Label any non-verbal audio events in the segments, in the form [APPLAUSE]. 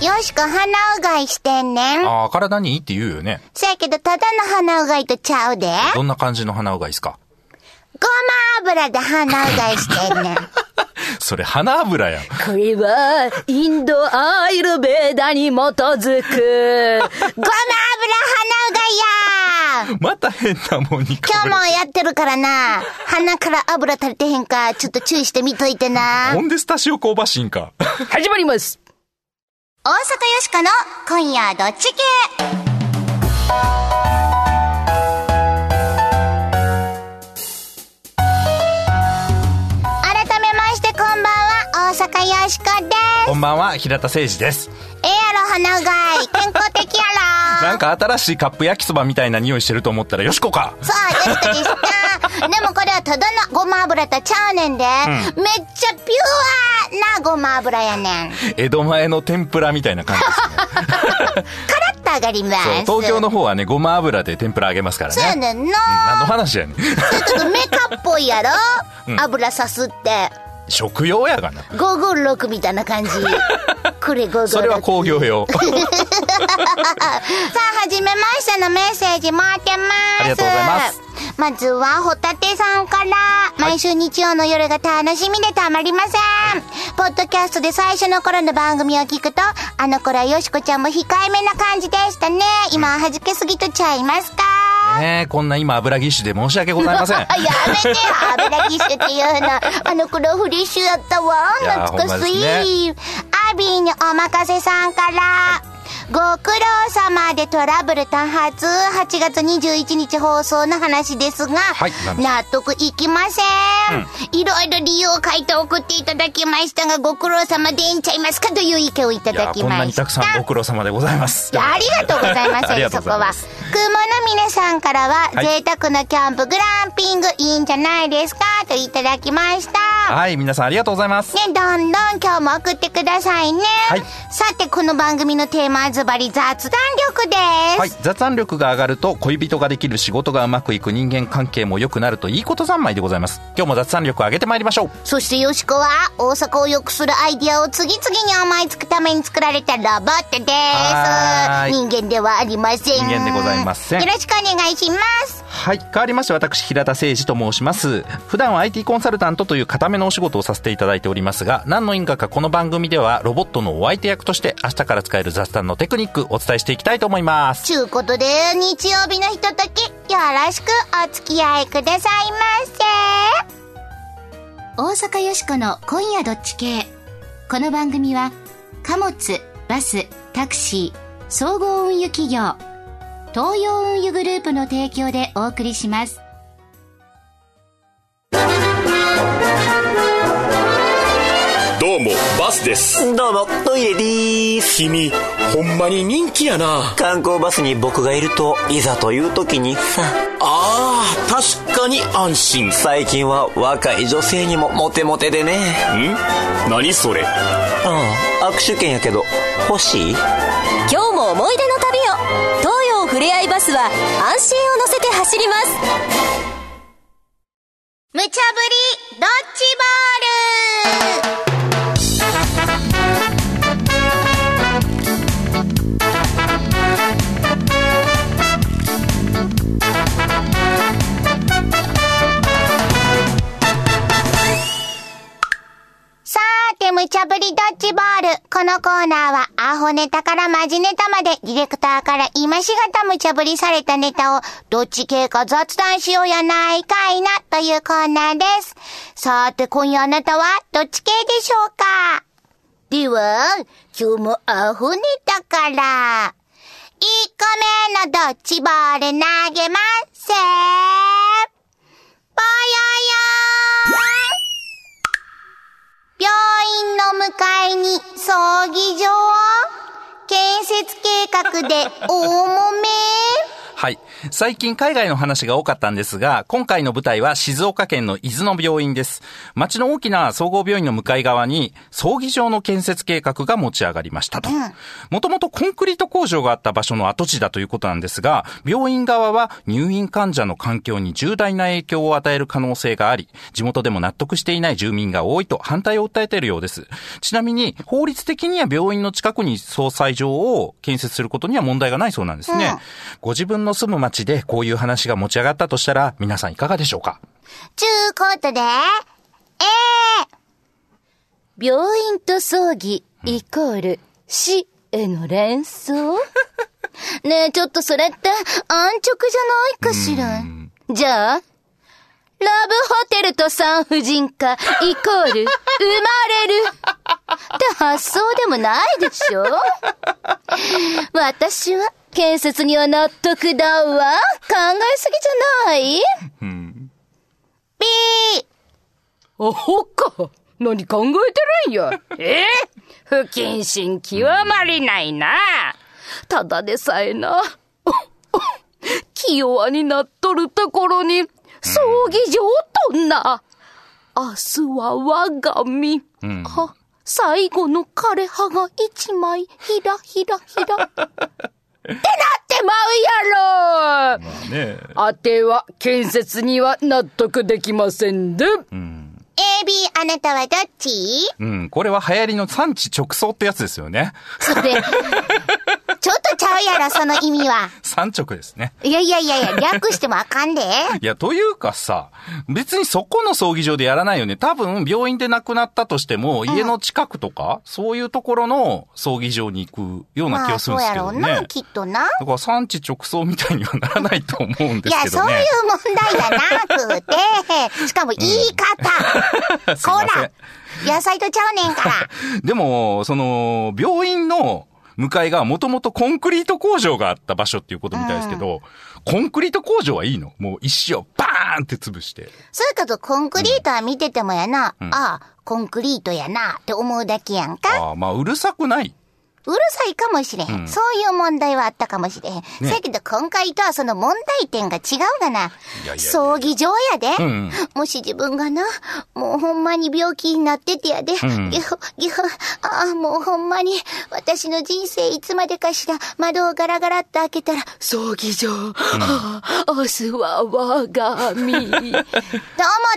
よしこ鼻うがいしてんねん。ああ、体にいいって言うよね。せやけど、ただの鼻うがいとちゃうで。どんな感じの鼻うがいですか？ごま油で鼻うがいしてんねん。[LAUGHS] それ鼻油やん。これは、インドアイルベーダに基づく。ごま油鼻うがいやまた変なもんに今日もやってるからな。鼻から油垂れてへんか、ちょっと注意してみといてな。ほんでスタシオ香ばしいんか。始まります。大阪よしこの今夜どっち系？改めましてこんばんは、大阪よしこです。こんばんは、平田誠二です。ええやろ、鼻うがい。健康的やろ。[LAUGHS] なんか新しいカップ焼きそばみたいな匂いしてると思ったらよしこか。そう、よしこでした。[LAUGHS] でもこれはただのごま油とちゃうねんで。めっちゃピュアなごま油やねん。江戸前の天ぷらみたいな感じですね。[LAUGHS] カラッと上がります。東京の方はね、ごま油で天ぷら揚げますからそうやね。ねんな。何の話やねん。ちょっとメカっぽいやろ、うん油さすって。食用やがな。556みたいな感じ。[LAUGHS] これ556。それは工業用。[LAUGHS] さあ、はじめましてのメッセージ待ってます。ありがとうございます。まずは、ホタテさんから、毎週日曜の夜が楽しみでたまりません。ポッドキャストで最初の頃の番組を聞くと、あの頃はよしこちゃんも控えめな感じでしたね。今は弾けすぎとちゃいますか？ねえ、こんな今油ぎっしゅで申し訳ございません。[LAUGHS] あやめてよ、油ぎっしゅっていうの。あの頃フレッシュやったわ。懐かしい。アビーにおまかせさんから、ご苦労様でトラブル多発、8月21日放送の話ですが、はい納得いきません。いろいろ理由を書いて送っていただきましたが、ご苦労様でいいんちゃいますかという意見をいたいやだきこんなました。にたくさんご苦労様でございます。[LAUGHS] ありがとうございます。そうこは。雲の峰さんからは、はい贅沢なキャンプグランピングいいんじゃないですか？といただきました。はい、皆さんありがとうございます。ね、どんどん今日も送ってくださいね。はいさて、この番組のテーマはズバリ雑談力です。はい、雑談力が上がると恋人ができる仕事がうまくいく人間関係も良くなるといいこと三昧でございます。今日も雑談力を上げてまいりましょう。そしてよしこは、大阪を良くするアイディアを次々に思いつくために作られたロボットです人間ではありません。人間でございませんよろしくお願いします。はい。変わりまして、私、平田誠二と申します。普段は IT コンサルタントという固めのお仕事をさせていただいておりますが、何の因果かこの番組では、ロボットのお相手役として、明日から使える雑談のテクニックお伝えしていきたいと思います。ちゅうことで、日曜日のひととき、よろしくお付き合いくださいませ。大阪よしこの今夜どっち系。この番組は、貨物、バス、タクシー、総合運輸企業、東洋運輸グループの提供でお送りします。どうも、バスです。どうも、トイレでーす。君、ほんまに人気やな。観光バスに僕がいると、いざという時にさ、あー、確かに安心。最近は若い女性にもモテモテでね。ん？何それ？ああ、握手券やけど、欲しい？今日も思い出のれあいバスは安心を乗せて走ります。無茶ぶり、ドッジボール。無茶ぶりドッジボール。このコーナーは、アホネタからマジネタまで、ディレクターから今しがた無茶ぶりされたネタを、どっち系か雑談しようやないかいな、というコーナーです。さて、今夜あなたは、どっち系でしょうか？では、今日もアホネタから、1個目のドッジボール投げますせー。ぽよよー病院の向かいに葬儀場建設計画で大揉め？はい。最近海外の話が多かったんですが、今回の舞台は静岡県の伊豆の病院です。町の大きな総合病院の向かい側に、葬儀場の建設計画が持ち上がりましたと。もともとコンクリート工場があった場所の跡地だということなんですが、病院側は入院患者の環境に重大な影響を与える可能性があり、地元でも納得していない住民が多いと反対を訴えているようです。ちなみに、法律的には病院の近くに総裁場を建設することには問題がないそうなんですね。ご自分の住む町でこういう話が持ち上がったとしたら、皆さんいかがでしょうか？ちゅうことで、ええ病院と葬儀イコール死への連想？[LAUGHS] ねえ、ちょっとそれって安直じゃないかしら？じゃあ、ラブホテルと産婦人科 [LAUGHS] イコール生まれる？って発想でもないでしょ？[LAUGHS] 私は建設には納得だわ。考えすぎじゃない？ピーあほっか。何考えてるんや？え？不謹慎極まりないな。ただでさえな。気弱になっとるところに、葬儀場とんな。明日は我が身。あ、最後の枯葉が一枚、ひらひらひら。ってなってまうやろ。ね。あては建設には納得できませんで。A、B、あなたはどっち？うん、これは流行りの産地直送ってやつですよね。それ、[LAUGHS] ちょっとちゃうやろ、その意味は。[LAUGHS] 産直ですね。いやいやいやいや、[LAUGHS] 略してもあかんで。いや、というかさ、別にそこの葬儀場でやらないよね。多分、病院で亡くなったとしても、家の近くとか、そういうところの葬儀場に行くような気まあ、がするんそうですけどね。やろうな、きっとな。だから産地直送みたいにはならないと思うんでいや、すけどね。そういう問題じゃなくて、[LAUGHS] しかも言い方。すいませんこら、野菜とちゃうねんから。でも、その、病院の向かいがもともとコンクリート工場があった場所っていうことみたいですけど、コンクリート工場はいいの。もう石をバーンって潰して。そういうこと、コンクリートは見ててもやな、ああ、コンクリートやな、って思うだけやんか。ああ、まあ、うるさくないうるさいかもしれへん。そういう問題はあったかもしれへん。せやけど今回とはその問題点が違うがな。いやいやいや葬儀場やで、んもし自分がな、もうほんまに病気になっててやで。んぎほ、ぎほ、ああ、もうほんまに、私の人生いつまでかしら、窓をガラガラっと開けたら、葬儀場、ああ明日は我が身。[LAUGHS] と思っ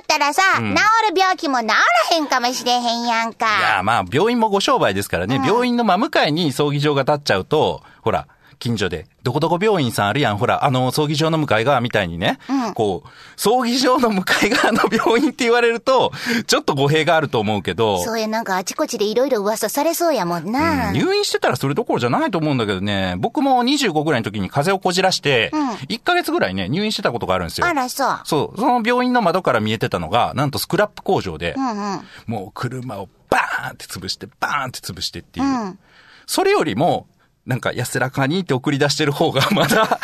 たらさ、治る病気も治らへんかもしれへんやんいか。や、まあ、病院もご商売ですからね、病院の真向かいに葬儀場が建っちゃうと、ほら、近所で、どこどこ病院さんあるやん、ほら、あの、葬儀場の向かい側みたいにね、こう、葬儀場の向かい側の病院って言われると、ちょっと語弊があると思うけど、そうや、なんかあちこちでいろいろ噂されそうやもんな。入院してたらそれどころじゃないと思うんだけどね、僕も25ぐらいの時に風邪をこじらして、1ヶ月ぐらいね、入院してたことがあるんですよ。あら、そう。そう、その病院の窓から見えてたのが、なんとスクラップ工場で、うんうん。もう車をバーンって潰して、バーンって潰してっていう。うんそれよりも、なんか安らかにって送り出してる方が [LAUGHS] まだ、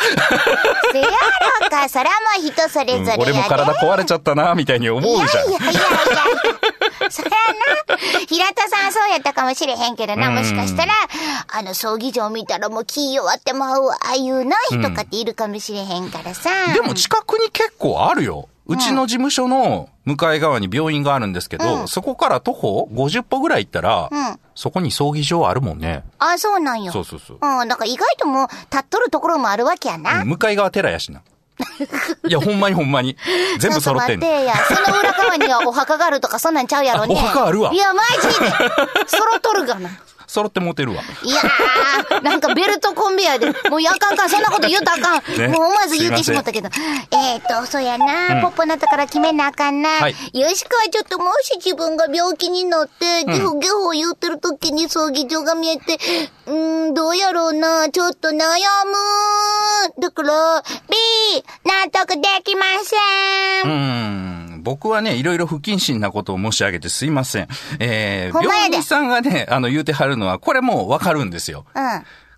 せやろか、そらもう人それぞれやで。俺も体壊れちゃったな、みたいに思うじゃん。いやいやいやいや。[LAUGHS] そりゃな、平田さんそうやったかもしれへんけどな、もしかしたら、あの、葬儀場見たらもう気弱ってまうわ、ああいうな人かっているかもしれへんからさ。でも近くに結構あるよ。うちの事務所の向かい側に病院があるんですけど、そこから徒歩50歩ぐらい行ったら、うんそこに葬儀場あるもんね。あ、そうなんよ。そうそうそう。うん、だから意外ともう、立っとるところもあるわけやな。うん向かい側寺やしな。[LAUGHS] いや、ほんまにほんまに。全部揃ってんの。ちょっと待ってや。その裏側にはお墓があるとかそんなんちゃうやろね。あお墓あるわいや、マジで。揃っとるがな。揃って持てるわ。いやー、なんかベルトコンベヤーで、もうやかんかん、そんなこと言うたらあかん。ねもう思わず言ってしまったけど。えーと、そうやな、ポッポなったから決めなあかんな。はいよしかはちょっともし自分が病気になって、ゲホゲホ言ってる時に葬儀場が見えて、うーん、どうやろうな、ちょっと悩む。だから、B、納得できませ。うんーん。僕はね、いろいろ不謹慎なことを申し上げてすいません。えー、病院さんがね、あの、言うてはるのは、これもうわかるんですよ。うん。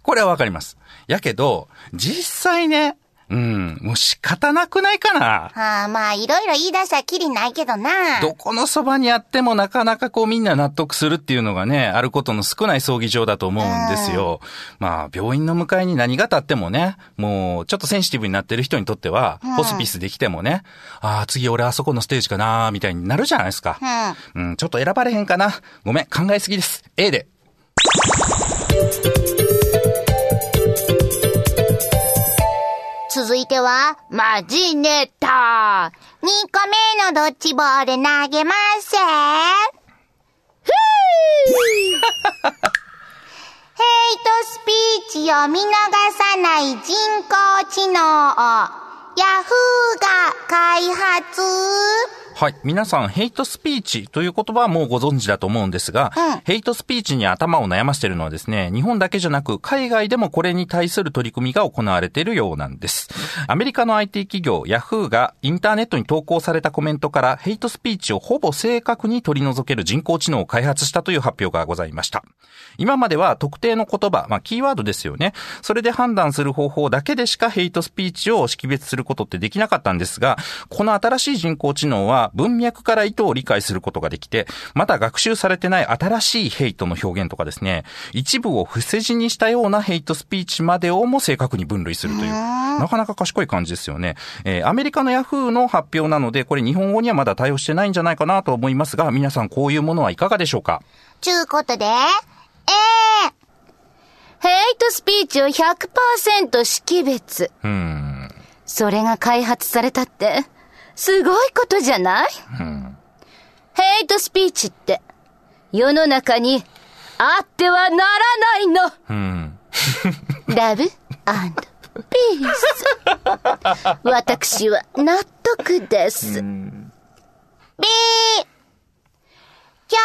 これはわかります。やけど、実際ね、うん。もう仕方なくないかな？ああ、まあ、いろいろ言い出したらきりないけどな。どこのそばにあってもなかなかこうみんな納得するっていうのがね、あることの少ない葬儀場だと思うんですよ。まあ、病院の向かいに何が立ってもね、もうちょっとセンシティブになってる人にとっては、ホスピスできてもね、ああ、次俺あそこのステージかなみたいになるじゃないですか。うん、ちょっと選ばれへんかな？ごめん、考えすぎです。A で。いては、マジネタ。2個目のドッジボール投げます。ふーヘイトスピーチを見逃さない人工知能を、ヤフーが開発。はい。皆さん、ヘイトスピーチという言葉はもうご存知だと思うんですが、うんヘイトスピーチに頭を悩ましているのはですね、日本だけじゃなく、海外でもこれに対する取り組みが行われているようなんです。アメリカの IT 企業、ヤフーがインターネットに投稿されたコメントから、ヘイトスピーチをほぼ正確に取り除ける人工知能を開発したという発表がございました。今までは特定の言葉、まあ、キーワードですよね。それで判断する方法だけでしかヘイトスピーチを識別することってできなかったんですが、この新しい人工知能は文脈から意図を理解することができて、また学習されてない新しいヘイトの表現とかですね、一部を伏せ字にしたようなヘイトスピーチまでをも正確に分類するという、なかなか賢い感じですよね。えーアメリカのヤフーの発表なので、これ日本語にはまだ対応してないんじゃないかなと思いますが、皆さんこういうものはいかがでしょうかちゅうことで、えヘイトスピーチを100%識別。うん。それが開発されたって、すごいことじゃない？ヘイトスピーチって、世の中にあってはならないのうん。ラブピース。私は納得です。B! 今日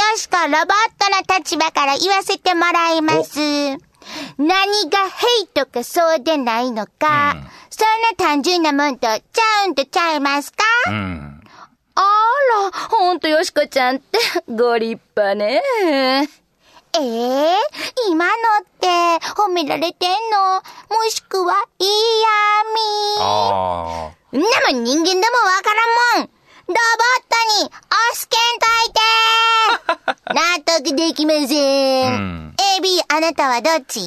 はよしこロボットの立場から言わせてもらいます。何がヘイトかそうでないのか、そんな単純なもんとちゃうんとちゃいますか、うん。あら、ほんとよしこちゃんって、[LAUGHS] ご立派ね。ええ今のって褒められてんの？もしくは嫌味。ああ。ん？なもん人間でもわからんもん。ロボットに押すけんといて納得できません。うん AB、あなたはどっち？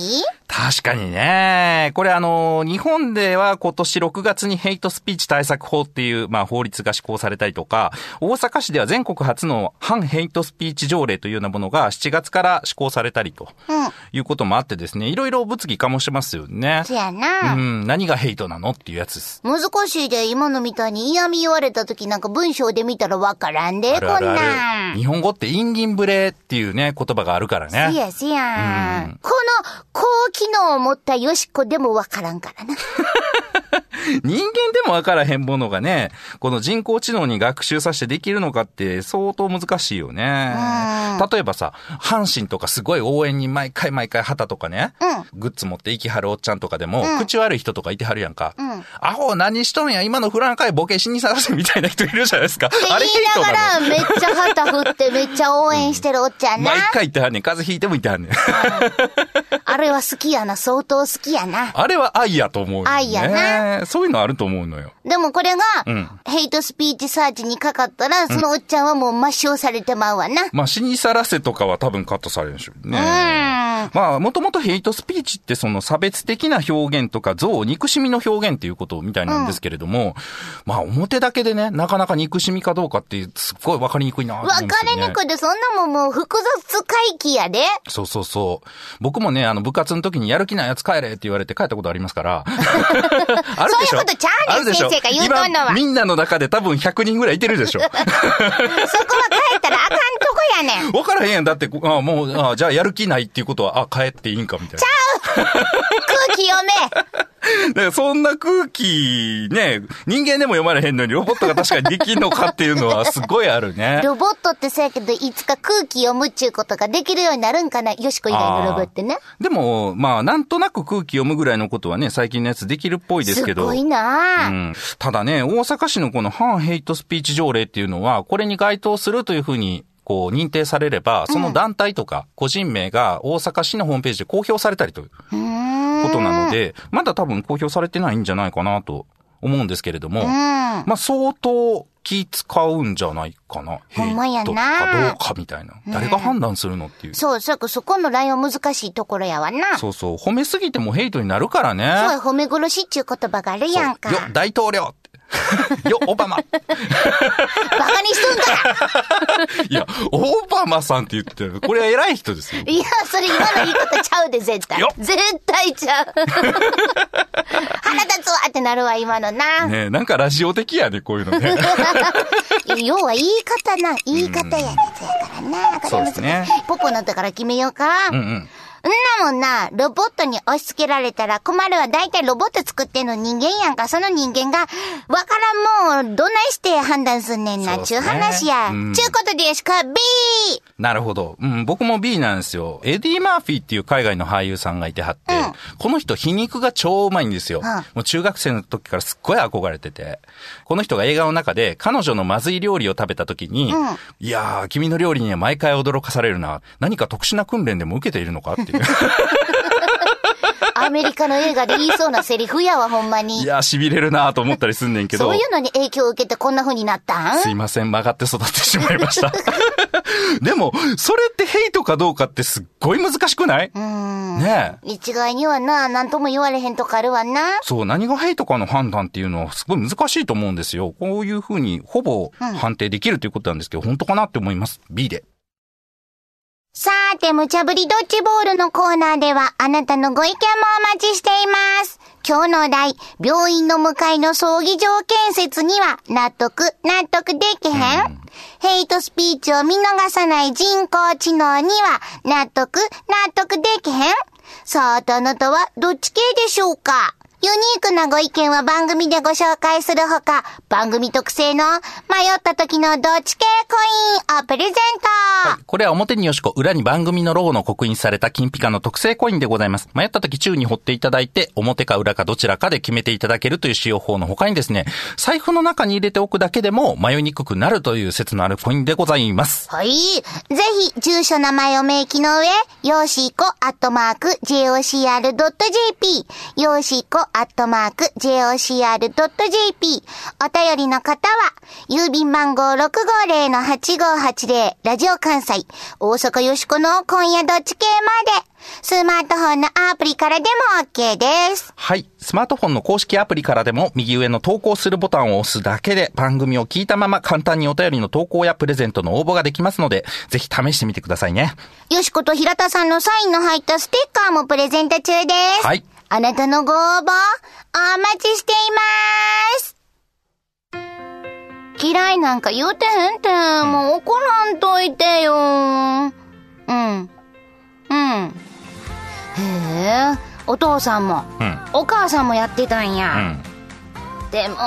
確かにね。これあの、日本では今年6月にヘイトスピーチ対策法っていう、まあ法律が施行されたりとか、大阪市では全国初の反ヘイトスピーチ条例というようなものが7月から施行されたりとうん。いうこともあってですね、いろいろ物議かもしますよね。そやな。うん、何がヘイトなのっていうやつです。難しいで、今のみたいに嫌味言われた時なんか文章で見たらわからんで、あるあるこんな。ん。日本語ってインギンブレっていうね、言葉があるからね。せやせやうんん。この高機能を持ったよしこでもわからんからな。[LAUGHS] [LAUGHS] 人間でもわからへんものがね、この人工知能に学習させてできるのかって相当難しいよね。例えばさ、阪神とかすごい応援に毎回毎回旗とかね、グッズ持って行きはるおっちゃんとかでも、口悪い人とかいてはるやんか。アホ何しとんや、今のフランカイボケ死にさらせみたいな人いるじゃないですか。あれヘイト言いながなのらめっちゃ旗振ってめっちゃ応援してるおっちゃんな。毎回言ってはんねん。風邪ひいても言ってはんねん。あれは好きやな、相当好きやな。あれは愛やと思うよ、ね。愛やな。そういうのあると思うのよ。でもこれが、うんヘイトスピーチサーチにかかったら、そのおっちゃんはもう抹消されてまうわな。まあ、死にさらせとかは多分カットされるんでしょうね。うん。まあ、もともとヘイトスピーチってその差別的な表現とか憎悪、憎しみの表現っていうことみたいなんですけれども、まあ、表だけでね、なかなか憎しみかどうかってすっごいわかりにくいなわね。りにくいで、そんなもんもう複雑回帰やで。そうそうそう。僕もね、あの、部活の時にやる気ないやつ帰れって言われて帰ったことありますから。[LAUGHS] あるでしょそういうことちゃうねん先生が言うとんのは今みんなの中で多分100人ぐらいいてるでしょ？[LAUGHS] そこは帰ったらあかんとこやねん。[LAUGHS] わからへんやん。だって、あもう、あじゃあやる気ないっていうことは、あ、帰っていいんかみたいな。空気読め。[LAUGHS] だからそんな空気、ね、人間でも読まれへんのにロボットが確かにできんのかっていうのはすごいあるね。ロボットってそうやけど、いつか空気読むっちゅうことができるようになるんかな？よしこ以外のロボってね。でも、まあ、なんとなく空気読むぐらいのことはね、最近のやつできるっぽいですけど。いなあうん。ただね、大阪市のこの反ヘイトスピーチ条例っていうのは、これに該当するというふうに、こう、認定されれば、その団体とか個人名が大阪市のホームページで公表されたりという。ことなので、まだ多分公表されてないんじゃないかなと思うんですけれども、まあ相当気使うんじゃないかな。ほんまやなかどうかみたいな。誰が判断するのっていう。そう、そそこのラインは難しいところやわな。そうそう。褒めすぎてもヘイトになるからね。そう、褒め殺しっちゅう言葉があるやんか。よ、大統領って。よ、オバマ。バカにしとんか [LAUGHS] いや、オバマさんって言ってる。これは偉い人ですよ。いや、それ今の言い方ちゃうで、絶対よ。絶対ちゃう。腹立つわってなるわ、今のな。ねえ、なんかラジオ的やね、こういうのね。[LAUGHS] 要は言い方な、言い方やねつやからな。そうですねポポなったから決めようか。うんうん。んなもんな、ロボットに押し付けられたら困るわ。だいたいロボット作ってんの人間やんか。その人間が、わからんもん、どないして判断すんねんな、ちゅう話や。うんちゅうことでよしか、B! なるほど。うん、僕も B なんですよ。エディ・マーフィーっていう海外の俳優さんがいてはって、うんこの人皮肉が超うまいんですよ。んもう中学生の時からすっごい憧れてて、この人が映画の中で彼女のまずい料理を食べた時に、うんいやー、君の料理には毎回驚かされるな。何か特殊な訓練でも受けているのかっていう。アメリカの映画で言いそうなセリフやわ、ほんまにい。やー、痺れるなーと思ったりすんねんけど。そういうのに影響を受けてこんな風になったん？すいません、曲がって育ってしまいました。[LAUGHS] でも、それってヘイトかどうかってすっごい難しくない？ねえ。一概にはな、なんとも言われへんとこあるわな。そう、何がヘイトかの判断っていうのはすごい難しいと思うんですよ。こういうふうにほぼ判定できるということなんですけど、本当かなって思います？B で。さーて、無茶ぶりドッジボールのコーナーでは、あなたのご意見もお待ちしています。今日のお題、病院の向かいの葬儀場建設には、納得、納得できへん、ヘイトスピーチを見逃さない人工知能には、納得、納得できへん？さあ、あなたはどっち系でしょうか？ユニークなご意見は番組でご紹介するほか、番組特製の迷った時のどっち系コインをプレゼント、これは表によしこ、裏に番組のロゴの刻印された金ピカの特製コインでございます。迷った時宙に掘っていただいて、表か裏かどちらかで決めていただけるという使用法の他にですね、財布の中に入れておくだけでも迷いにくくなるという説のあるコインでございます。はい。ぜひ、住所名前を明記の上、よーしーこアットマーク jocr.jp、よーしーこアットマーク jocr.jp、お便りの方は、郵便番号650-8580、ラジオ関西、大阪よしこの今夜どっち系まで、スマートフォンのアプリからでも OK です。はい。スマートフォンの公式アプリからでも右上の投稿するボタンを押すだけで番組を聞いたまま簡単にお便りの投稿やプレゼントの応募ができますので、ぜひ試してみてくださいね。よしこと平田さんのサインの入ったステッカーもプレゼント中です。はい。あなたのご応募、お待ちしています。嫌いなんか言うてへんて、もう怒らんといてよ。うん。うん。へえ、お父さんも、うん。お母さんもやってたんうや。ん。でも、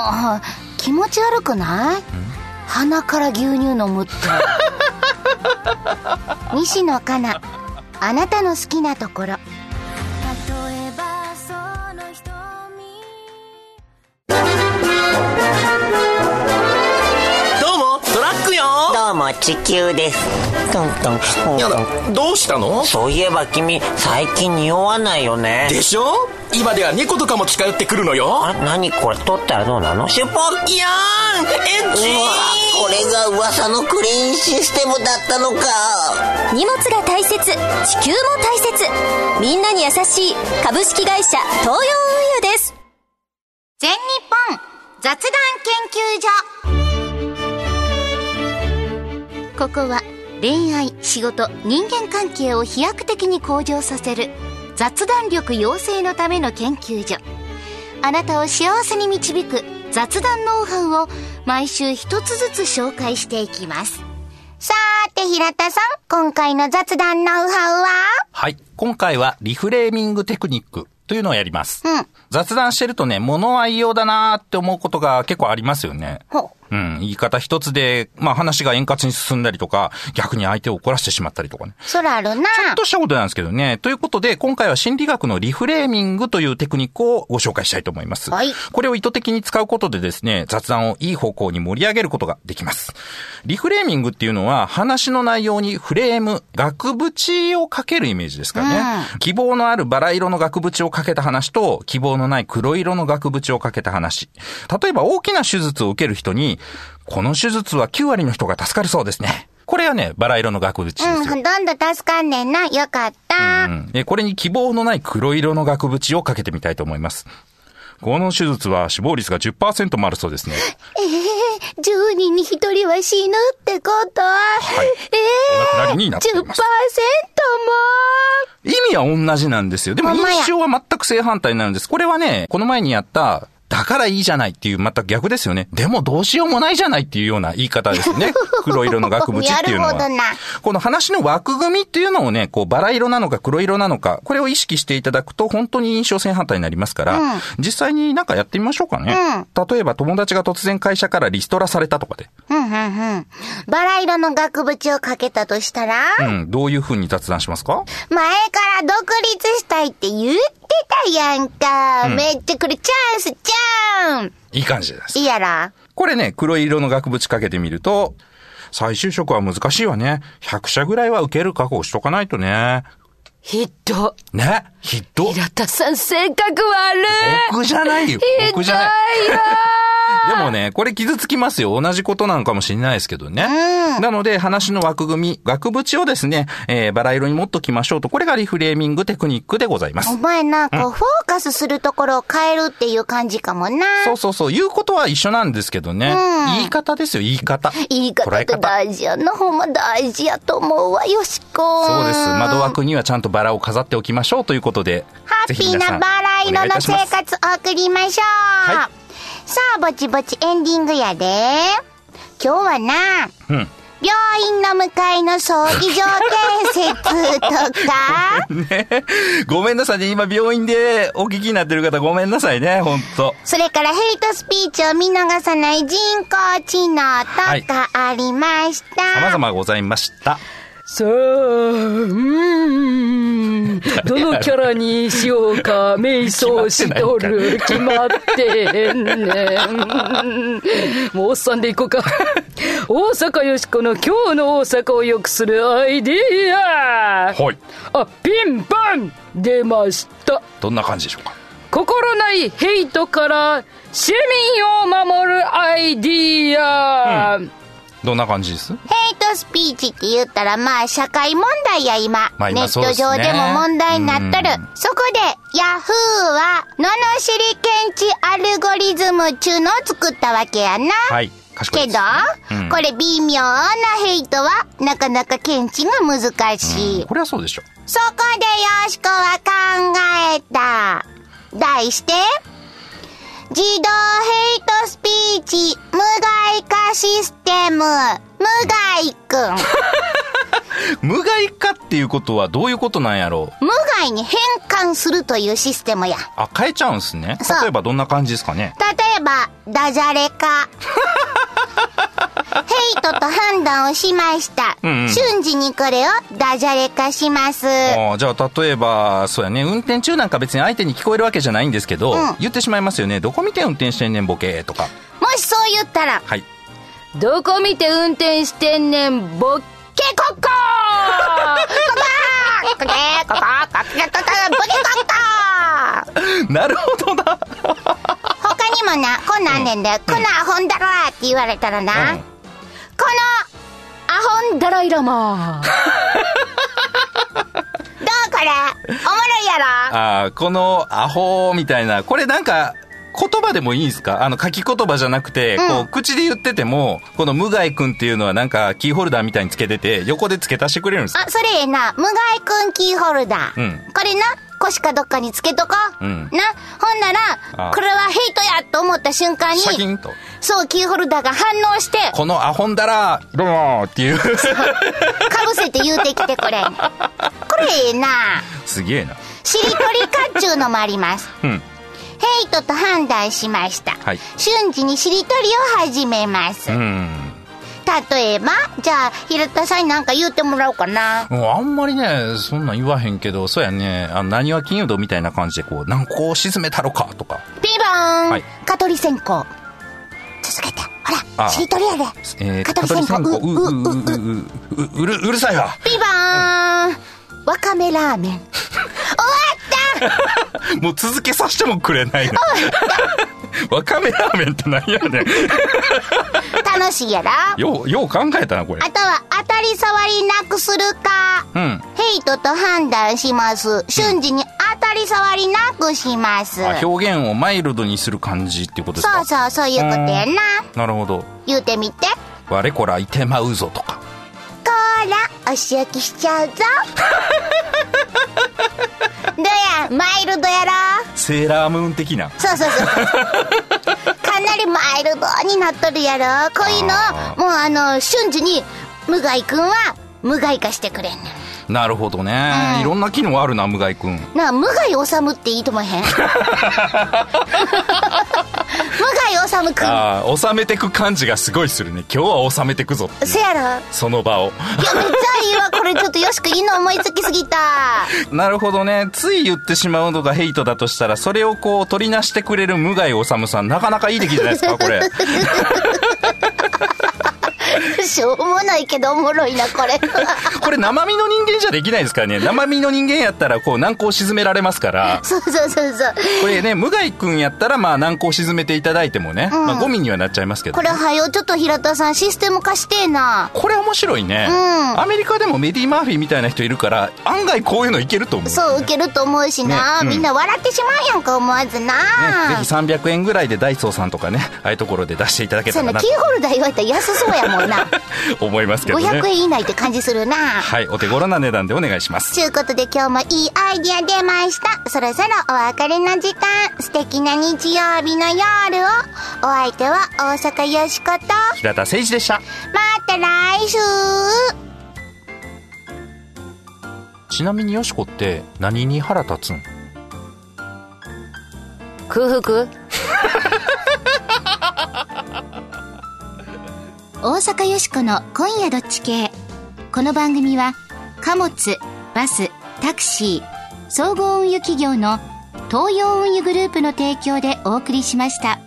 気持ち悪くない？鼻から牛乳飲むって。[LAUGHS] 西野カナ、あなたの好きなところ。も地球ですトントンやだどうしたの？そういえば君最近匂わないよね。でしょ？今では猫とかも近寄ってくるのよ。あ何これ？取ったらどうなの？シュポッいやーんエッチうわこれが噂のクリーンシステムだったのか。荷物が大切地球も大切。みんなに優しい株式会社東洋運輸です。全日本雑談研究所ここは恋愛仕事人間関係を飛躍的に向上させる雑談力養成のための研究所あなたを幸せに導く雑談ノウハウを毎週一つずつ紹介していきますさーて平田さん今回の雑談ノウハウは？はい。今回はリフレーミングテクニックというのをやります。うん雑談してるとね、物は言いようだなーって思うことが結構ありますよね。ほううん、言い方一つで、まあ話が円滑に進んだりとか、逆に相手を怒らせてしまったりとかね。そらあるな。ちょっとしたことなんですけどね。ということで、今回は心理学のリフレーミングというテクニックをご紹介したいと思います。はいこれを意図的に使うことでですね、雑談をいい方向に盛り上げることができます。リフレーミングっていうのは、話の内容にフレーム、額縁をかけるイメージですからね。希望のあるバラ色の額縁をかけた話と、希望のない黒色の額縁をかけた話。例えば大きな手術を受ける人に、この手術は9割の人が助かるそうですね。これはね、バラ色の額縁ですよ。うん、ほとんど助かんねんな。よかった。うんえこれに希望のない黒色の額縁をかけてみたいと思います。この手術は死亡率が10%もあるそうですね。10人に1人は死ぬってこと？は、いお亡くなりになっています10%も？意味は同じなんですよ。でも印象は全く正反対になるんです。これはね、この前にやった、だからいいじゃないっていう、また逆ですよね。でもどうしようもないじゃないっていうような言い方ですよね。[LAUGHS] 黒色の額縁っていうのは。なるほどなこの話の枠組みっていうのをね、こう、バラ色なのか黒色なのか、これを意識していただくと、本当に印象正反対になりますから、実際になんかやってみましょうかね。例えば友達が突然会社からリストラされたとかで、うん、うん、うん。バラ色の額縁をかけたとしたら、うん、どういう風に雑談しますか？前から独立したいって言ってたやんか。めっちゃこれチャンスチャンいい感じです。いいやろこれね、黒色の額縁かけてみると、再就職は難しいわね。100社ぐらいは受ける覚悟しとかないとね。ひど。ね？ひっど。平田さん性格悪い。僕じゃないよ。僕じゃない。でもね、これ傷つきますよ。同じことなのかもしれないですけどね。なので、話の枠組み、額縁をですね、えーバラ色に持っときましょうと。これがリフレーミングテクニックでございますお。前な、こう、フォーカスするところを変えるっていう感じかもな。そうそうそう。言うことは一緒なんですけどね。言い方ですよ、言い方。言い方って大事やな。ほんま大事やと思うわ、よしこ。そうです。窓枠にはちゃんとバラを飾っておきましょうということで。ハッピーなバラ色の生活を送りましょう。はいさあ、ぼちぼちエンディングやで。今日はな、うん。病院の向かいの葬儀場建設とか、[LAUGHS] ねごめんなさいね。今病院でお聞きになってる方ごめんなさいね。ほんと。それからヘイトスピーチを見逃さない人工知能とかありました。様々ございました。さあ、うーん。どのキャラにしようか、[LAUGHS] 瞑想しとる。決まってんねん。もうおっさんでいこうか。大阪よしこの今日の大阪を良くするアイディア。はい。あ、ピンポン出ました。どんな感じでしょうか？心ないヘイトから市民を守るアイディア。どんな感じです？ヘイトスピーチって言ったらまあ社会問題や今。まあ今ネット上でも問題になっとるうん。そこでヤフーは、罵り検知アルゴリズムちゅうのを作ったわけやな。はい。賢いけど、うんこれ微妙なヘイトはなかなか検知が難しい。これはそうでしょ。そこでよしこは考えた。題して、自動ヘイトスピーチ無害化システム、無害くん。[LAUGHS] 無害化っていうことはどういうことなんやろう？無害に変換するというシステムや。あ、変えちゃうんすね。例えばどんな感じですかね？例えば、ダジャレ化。[LAUGHS] ヘイトと判断をしました。うんうん瞬時にこれをダジャレ化します。じゃあ例えば、そうやね、運転中なんか別に相手に聞こえるわけじゃないんですけど、うん言ってしまいますよね。どこ見て運転してんねんボケ？とか。もしそう言ったら、はい。どこ見て運転してんねん、ボッケコッコこブリコット [LAUGHS] なるほどな。他にもなこんなんねんで、うん、このアホンーって言われたらな、うん、このアホンダライラマ。[LAUGHS] ーこれ？おもろいやろ？ああこのアホみたいな。これなんか言葉でもいいんですか？あの書き言葉じゃなくて、こう口で言ってても、この無害くんっていうのはなんかキーホルダーみたいにつけてて、横で付け足してくれるんですかあ、それええな。無害くんキーホルダー。うんこれな、腰かどっかにつけとこう。うんな、ほんなあら、これはヘイトやと思った瞬間に、シャキンと。そう、キーホルダーが反応して、このアホンだら、どうもっていう。[LAUGHS] かぶせて言うてきてこれ。[LAUGHS] これええな。すげえな。しりとりかっちゅうのもあります。うん。ヘイトと判断しました。はい瞬時にしりとりを始めます。うん。例えば、じゃあ、平田さんになんか言ってもらおうかな。あんまりね、そんなん言わへんけど、そうやね、あの、何は金融道みたいな感じで、こう、何個を沈めたろか、とか。ピンポーン、はい蚊取り線香。続けて。ほら、あしりとりやで。えー、蚊取り線香。う、う、う、う、う、う、う、うる、うるさいわ。ピンポーンわかめラーメン。終わったもう続けさせてもくれないの。わかめラーメンって何やねん。楽しいやろ？よう、よう考えたな、これ。あとは、当たり障りなくするか。うん。ヘイトと判断します。瞬時に当たり障りなくします。あ表現をマイルドにする感じっていうことですか？そうそう、そういうことやな。なるほど。言うてみて。我こらいてまうぞとか。こら、お仕置きしちゃうぞ。どうや、マイルドやろセーラームーン的な。そうそうそう。かなりマイルドになっとるやろこういうのもうあの、瞬時に、無害くんは、無害化してくれんねん。なるほどね。うんいろんな機能あるな、無害くん。なあ、無害治むっていいと思えへん？[LAUGHS] 無害治くん。ああ、収めてく感じがすごいするね。今日は収めてくぞせやろその場を。いや、めっちゃいいわ。これちょっとよしくいいの思いつきすぎた。[LAUGHS] なるほどね。つい言ってしまうのがヘイトだとしたら、それをこう取りなしてくれる無害治さん、なかなかいい出来じゃないですか、これ。[LAUGHS] [LAUGHS] しょうもないけどおもろいな、これ。[LAUGHS] これ生身の人間じゃできないですからね。生身の人間やったら、こう難攻沈められますから。そうそうそうそう。これね、無害くんやったら、まあ難攻沈めていただいてもね、うんまあゴミにはなっちゃいますけど、これはよ、ちょっと平田さんシステム化してえな。これ面白いね、うんアメリカでもメディ・マーフィーみたいな人いるから、案外こういうのいけると思う、そう、受けると思うしな。ねうんみんな笑ってしまうやんか、思わずな。ね、ぜひ300円ぐらいでダイソーさんとかね、ああいうところで出していただけたらなとキーホルダー言われたら安そうやもんな。[LAUGHS] 思いますけどね。500円以内って感じするな。はい、お手頃な値段でお願いします。ちゅうことで今日もいいアイディア出ました。そろそろお別れの時間。素敵な日曜日の夜を。お相手は大阪よしこと。平田誠二でした。また来週ちなみによしこって何に腹立つん？空腹？大阪よしこの今夜どっち系この番組は貨物バスタクシー総合運輸企業の東洋運輸グループの提供でお送りしました。